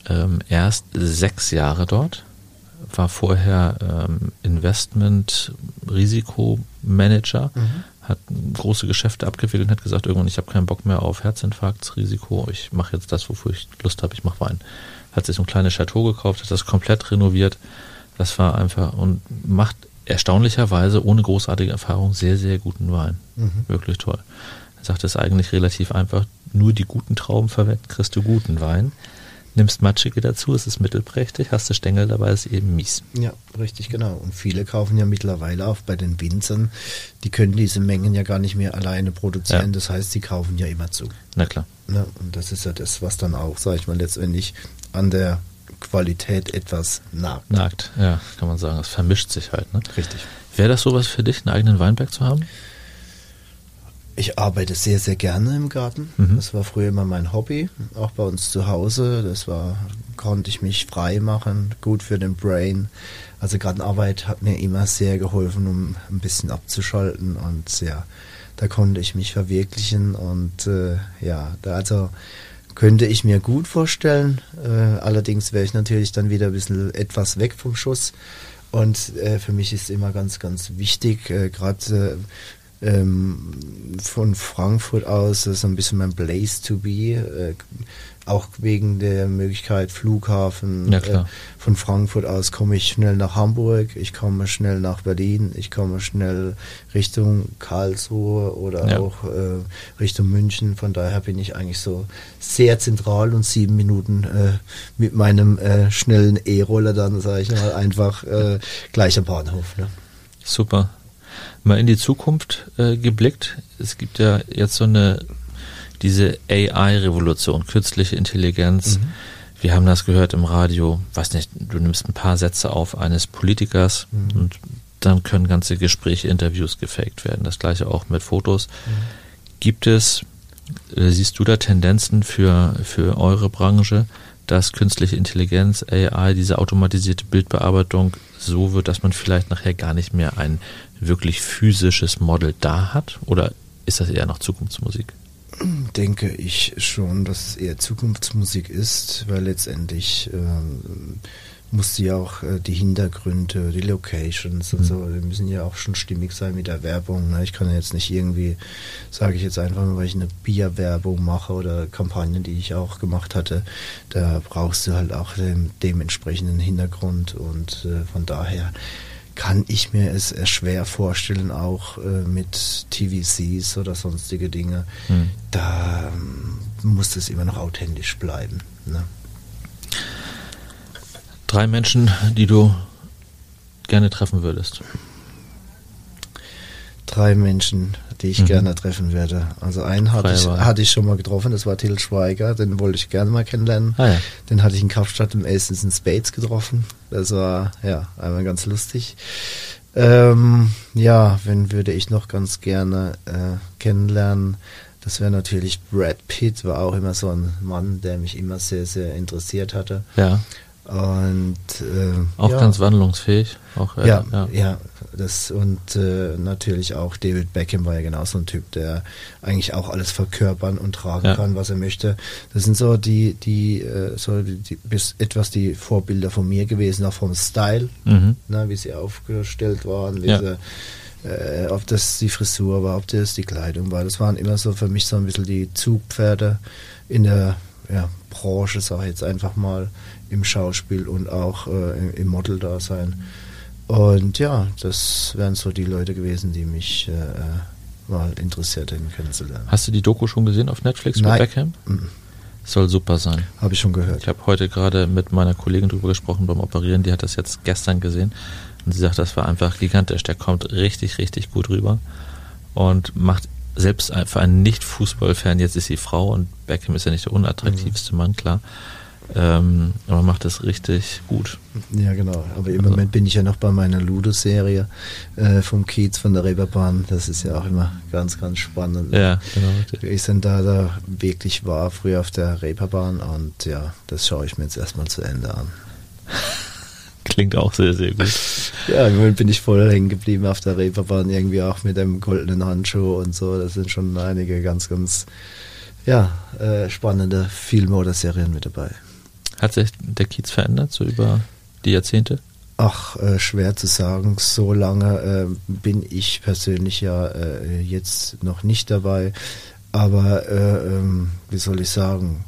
[SPEAKER 1] ähm, erst sechs Jahre dort, war vorher ähm, Investment-Risikomanager, mhm hat große Geschäfte abgewickelt und hat gesagt, irgendwann, ich habe keinen Bock mehr auf Herzinfarktsrisiko, ich mache jetzt das, wofür ich Lust habe, ich mache Wein. Hat sich so ein kleines Chateau gekauft, hat das komplett renoviert. Das war einfach und macht erstaunlicherweise ohne großartige Erfahrung sehr, sehr guten Wein. Mhm. Wirklich toll. Er sagt, es ist eigentlich relativ einfach, nur die guten Trauben verwenden, kriegst du guten Wein nimmst Matschige dazu, es ist mittelprächtig, hast du Stängel dabei, ist eben mies.
[SPEAKER 2] Ja, richtig, genau. Und viele kaufen ja mittlerweile auch bei den Winzern, die können diese Mengen ja gar nicht mehr alleine produzieren, ja. das heißt, sie kaufen ja immer zu.
[SPEAKER 1] Na klar.
[SPEAKER 2] Ja, und das ist ja das, was dann auch, sag ich mal, letztendlich an der Qualität etwas nagt.
[SPEAKER 1] Nagt, ja, kann man sagen. Es vermischt sich halt. Ne?
[SPEAKER 2] Richtig.
[SPEAKER 1] Wäre das sowas für dich, einen eigenen Weinberg zu haben?
[SPEAKER 2] Ich arbeite sehr, sehr gerne im Garten. Mhm. Das war früher immer mein Hobby, auch bei uns zu Hause. Das war, konnte ich mich frei machen, gut für den Brain. Also Gartenarbeit hat mir immer sehr geholfen, um ein bisschen abzuschalten und ja, da konnte ich mich verwirklichen und äh, ja, da also könnte ich mir gut vorstellen. Äh, allerdings wäre ich natürlich dann wieder ein bisschen etwas weg vom Schuss. Und äh, für mich ist immer ganz, ganz wichtig, äh, gerade äh, ähm, von Frankfurt aus, ist ein bisschen mein Place to be. Äh, auch wegen der Möglichkeit Flughafen.
[SPEAKER 1] Ja, klar.
[SPEAKER 2] Äh, von Frankfurt aus komme ich schnell nach Hamburg, ich komme schnell nach Berlin, ich komme schnell Richtung Karlsruhe oder
[SPEAKER 1] Ja.
[SPEAKER 2] auch äh, Richtung München. Von daher bin ich eigentlich so sehr zentral und sieben Minuten äh, mit meinem äh, schnellen E-Roller dann, sage ich mal, einfach äh, gleich am Bahnhof. Ne?
[SPEAKER 1] Super. Mal in die Zukunft äh, geblickt. Es gibt ja jetzt so eine, diese AI-Revolution, künstliche Intelligenz.
[SPEAKER 2] Mhm.
[SPEAKER 1] Wir haben das gehört im Radio. Weiß nicht, du nimmst ein paar Sätze auf eines Politikers
[SPEAKER 2] Mhm.
[SPEAKER 1] und dann können ganze Gespräche, Interviews gefaked werden. Das gleiche auch mit Fotos.
[SPEAKER 2] Mhm.
[SPEAKER 1] Gibt es, äh, siehst du da Tendenzen für, für eure Branche, dass künstliche Intelligenz, AI, diese automatisierte Bildbearbeitung so wird, dass man vielleicht nachher gar nicht mehr ein wirklich physisches Model da hat? Oder ist das eher noch Zukunftsmusik?
[SPEAKER 2] denke ich schon, dass es eher Zukunftsmusik ist, weil letztendlich ähm, muss ja auch äh, die Hintergründe, die Locations und
[SPEAKER 1] Mhm.
[SPEAKER 2] so, die müssen ja auch schon stimmig sein mit der Werbung. Ne? Ich kann ja jetzt nicht irgendwie, sage ich jetzt einfach mal, weil ich eine Bierwerbung mache oder Kampagnen, die ich auch gemacht hatte, da brauchst du halt auch den dementsprechenden Hintergrund und äh, von daher kann ich mir es schwer vorstellen, auch äh, mit TVCs oder sonstige Dinge.
[SPEAKER 1] Hm.
[SPEAKER 2] Da ähm, muss es immer noch authentisch bleiben. Ne?
[SPEAKER 1] Drei Menschen, die du gerne treffen würdest.
[SPEAKER 2] Drei Menschen, die ich
[SPEAKER 1] Mhm.
[SPEAKER 2] gerne treffen werde. Also einen hatte ich, hatte ich schon mal getroffen, das war Till Schweiger, den wollte ich gerne mal kennenlernen.
[SPEAKER 1] Ah ja.
[SPEAKER 2] Den hatte ich in Kapstadt im in Spades getroffen. Das war ja einmal ganz lustig. Ähm, ja, wen würde ich noch ganz gerne äh, kennenlernen? Das wäre natürlich Brad Pitt, war auch immer so ein Mann, der mich immer sehr, sehr interessiert hatte.
[SPEAKER 1] Ja.
[SPEAKER 2] Und äh,
[SPEAKER 1] Auch
[SPEAKER 2] ja,
[SPEAKER 1] ganz wandlungsfähig. Auch, äh,
[SPEAKER 2] ja, ja, das und äh, natürlich auch David Beckham war ja genau so ein Typ, der eigentlich auch alles verkörpern und tragen
[SPEAKER 1] Ja.
[SPEAKER 2] kann, was er möchte. Das sind so die, die, äh, so die, die bis etwas die Vorbilder von mir gewesen, auch vom Style,
[SPEAKER 1] Mhm.
[SPEAKER 2] ne, wie sie aufgestellt waren, wie
[SPEAKER 1] Ja.
[SPEAKER 2] sie, äh, ob das die Frisur war, ob das die Kleidung war. Das waren immer so für mich so ein bisschen die Zugpferde in der ja, Branche, sage ich jetzt einfach mal, im Schauspiel und auch äh, im- Model-Dasein. Und ja, das wären so die Leute gewesen, die mich äh, mal interessiert hätten kennenzulernen.
[SPEAKER 1] Hast du die Doku schon gesehen auf Netflix mit
[SPEAKER 2] Nein.
[SPEAKER 1] Beckham?
[SPEAKER 2] Mhm.
[SPEAKER 1] Soll super sein.
[SPEAKER 2] Habe ich schon gehört.
[SPEAKER 1] Ich habe heute gerade mit meiner Kollegin drüber gesprochen beim Operieren, die hat das jetzt gestern gesehen und sie sagt, das war einfach gigantisch. Der kommt richtig, richtig gut rüber und macht selbst für einen Nicht-Fußballfan, jetzt ist sie Frau und Beckham ist ja nicht der unattraktivste Mann, klar, ähm, aber macht das richtig gut.
[SPEAKER 2] Ja, genau. Aber im
[SPEAKER 1] Also-
[SPEAKER 2] Moment bin ich ja noch bei meiner Ludo-Serie äh, vom Kiez von der Reeperbahn. Das ist ja auch immer ganz, ganz spannend.
[SPEAKER 1] Ja, genau.
[SPEAKER 2] Ich denn da, da wirklich war, früher auf der Reeperbahn. Und ja, das schaue ich mir jetzt erstmal zu Ende an.
[SPEAKER 1] Klingt auch sehr, sehr gut.
[SPEAKER 2] Ja, im Moment bin ich voll hängen geblieben auf der Reeperbahn, irgendwie auch mit dem goldenen Handschuh und so. Das sind schon einige ganz, ganz ja, äh, spannende Filme oder Serien mit dabei.
[SPEAKER 1] Hat sich der Kiez verändert, so über die Jahrzehnte?
[SPEAKER 2] Ach, äh, schwer zu sagen. So lange äh, bin ich persönlich ja äh, jetzt noch nicht dabei. Aber äh, ähm, wie soll ich sagen?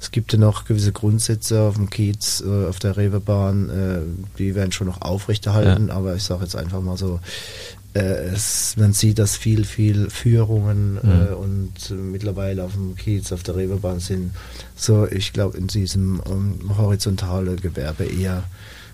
[SPEAKER 2] Es gibt ja noch gewisse Grundsätze auf dem Kiez, äh, auf der Reeperbahn, äh, die werden schon noch aufrechterhalten.
[SPEAKER 1] Ja.
[SPEAKER 2] Aber ich sage jetzt einfach mal so, es, man sieht, dass viel, viel Führungen äh,
[SPEAKER 1] Mhm.
[SPEAKER 2] und äh, mittlerweile auf dem Kiez, auf der Reeperbahn sind so, ich glaube, in diesem ähm, horizontale Gewerbe eher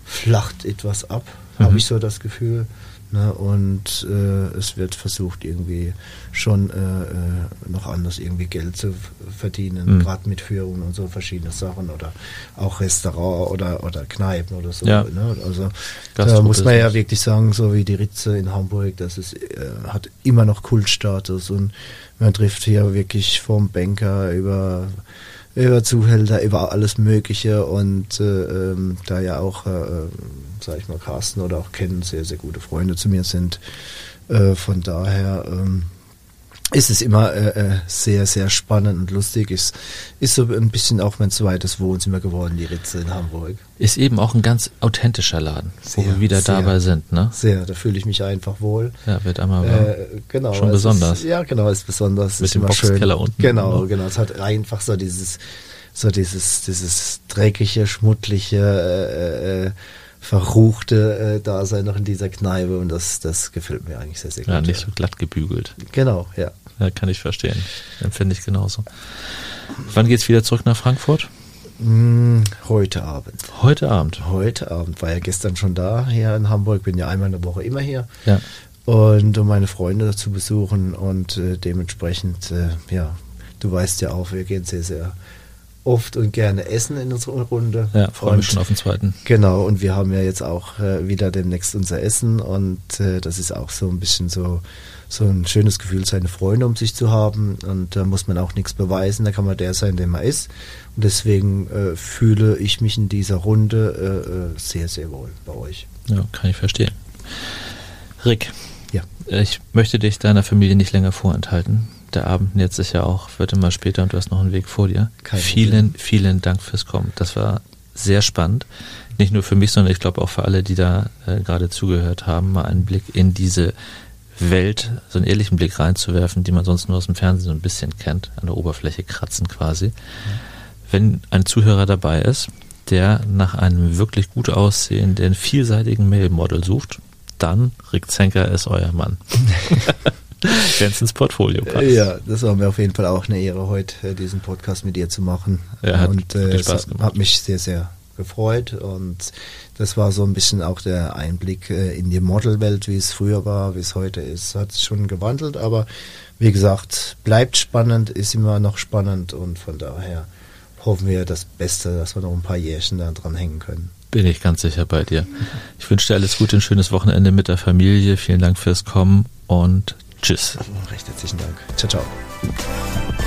[SPEAKER 2] flacht etwas ab,
[SPEAKER 1] Mhm.
[SPEAKER 2] habe ich so das Gefühl. Ne? Und äh, es wird versucht, irgendwie schon äh, äh, noch anders irgendwie Geld zu verdienen,
[SPEAKER 1] Mhm.
[SPEAKER 2] gerade mit Führungen und so verschiedene Sachen oder auch Restaurant oder, oder Kneipen oder so.
[SPEAKER 1] Ja.
[SPEAKER 2] Ne? Also da muss man ja wirklich sagen, so wie die Ritze in Hamburg, das ist, äh, hat immer noch Kultstatus und man trifft hier wirklich vom Banker über über Zuhälter, über alles Mögliche und äh, ähm, da ja auch, äh, äh, sag ich mal, Carsten oder auch Ken sehr, sehr gute Freunde zu mir sind. Äh, von daher ähm, ist es immer äh, äh, sehr, sehr spannend und lustig. Ist, ist so ein bisschen auch mein zweites Wohnzimmer geworden, die Ritze in Hamburg.
[SPEAKER 1] Ist eben auch ein ganz authentischer Laden, wo
[SPEAKER 2] Sehr,
[SPEAKER 1] wir wieder
[SPEAKER 2] sehr.
[SPEAKER 1] dabei sind, ne?
[SPEAKER 2] Sehr, da fühle ich mich einfach wohl.
[SPEAKER 1] Ja, wird einmal
[SPEAKER 2] Äh, genau.
[SPEAKER 1] Schon
[SPEAKER 2] es
[SPEAKER 1] besonders.
[SPEAKER 2] Ist, ja, genau, ist besonders.
[SPEAKER 1] Mit
[SPEAKER 2] ist
[SPEAKER 1] dem
[SPEAKER 2] schön.
[SPEAKER 1] Boxkeller unten.
[SPEAKER 2] Genau,
[SPEAKER 1] Genau.
[SPEAKER 2] genau. Es hat einfach so dieses, so dieses, dieses dreckige, schmuddliche, äh, äh, verruchte äh, Dasein noch in dieser Kneipe und das, das gefällt mir eigentlich sehr, sehr gut.
[SPEAKER 1] Ja, nicht so glatt gebügelt.
[SPEAKER 2] Genau, ja.
[SPEAKER 1] Ja, kann ich verstehen. Empfinde ich genauso. Wann geht's wieder zurück nach Frankfurt?
[SPEAKER 2] Mm, Heute Abend.
[SPEAKER 1] Heute Abend.
[SPEAKER 2] Heute Abend war ja gestern schon da hier in Hamburg, bin ja einmal in der Woche immer hier.
[SPEAKER 1] Ja.
[SPEAKER 2] Und um meine Freunde zu besuchen und äh, dementsprechend, äh, ja, du weißt ja auch, wir gehen sehr, sehr oft und gerne essen in unserer Runde.
[SPEAKER 1] Ja, freue mich schon auf den zweiten.
[SPEAKER 2] Genau, und wir haben ja jetzt auch äh, wieder demnächst unser Essen und äh, das ist auch so ein bisschen so, so ein schönes Gefühl, seine Freunde um sich zu haben und da muss man auch nichts beweisen, da kann man der sein, der man ist. Und deswegen äh, fühle ich mich in dieser Runde äh, äh, sehr, sehr wohl bei euch.
[SPEAKER 1] Ja, kann ich verstehen. Rick,
[SPEAKER 2] Ja.
[SPEAKER 1] ich möchte dich deiner Familie nicht länger vorenthalten. Der Abend nähert sich ja auch, wird immer später und du hast noch einen Weg vor dir.
[SPEAKER 2] Kein
[SPEAKER 1] vielen, vielen Dank fürs Kommen. Das war sehr spannend. Nicht nur für mich, sondern ich glaube auch für alle, die da äh, gerade zugehört haben, mal einen Blick in diese Welt, so einen ehrlichen Blick reinzuwerfen, die man sonst nur aus dem Fernsehen so ein bisschen kennt, an der Oberfläche kratzen quasi. Wenn ein Zuhörer dabei ist, der nach einem wirklich gut aussehenden, vielseitigen Mail-Model sucht, dann Rick Zenker ist euer Mann. Es ins Portfolio passt.
[SPEAKER 2] Ja, das war mir auf jeden Fall auch eine Ehre, heute äh, diesen Podcast mit dir zu machen.
[SPEAKER 1] Ja, hat
[SPEAKER 2] und äh,
[SPEAKER 1] Spaß
[SPEAKER 2] es
[SPEAKER 1] gemacht.
[SPEAKER 2] hat mich sehr, sehr gefreut und das war so ein bisschen auch der Einblick äh, in die Modelwelt, wie es früher war, wie es heute ist. Hat sich schon gewandelt, aber wie gesagt, bleibt spannend, ist immer noch spannend und von daher hoffen wir das Beste, dass wir noch ein paar Jährchen da dran hängen können.
[SPEAKER 1] Bin ich ganz sicher bei dir. Ich wünsche dir alles Gute, ein schönes Wochenende mit der Familie. Vielen Dank fürs Kommen und tschüss.
[SPEAKER 2] Recht herzlichen Dank. Ciao, ciao.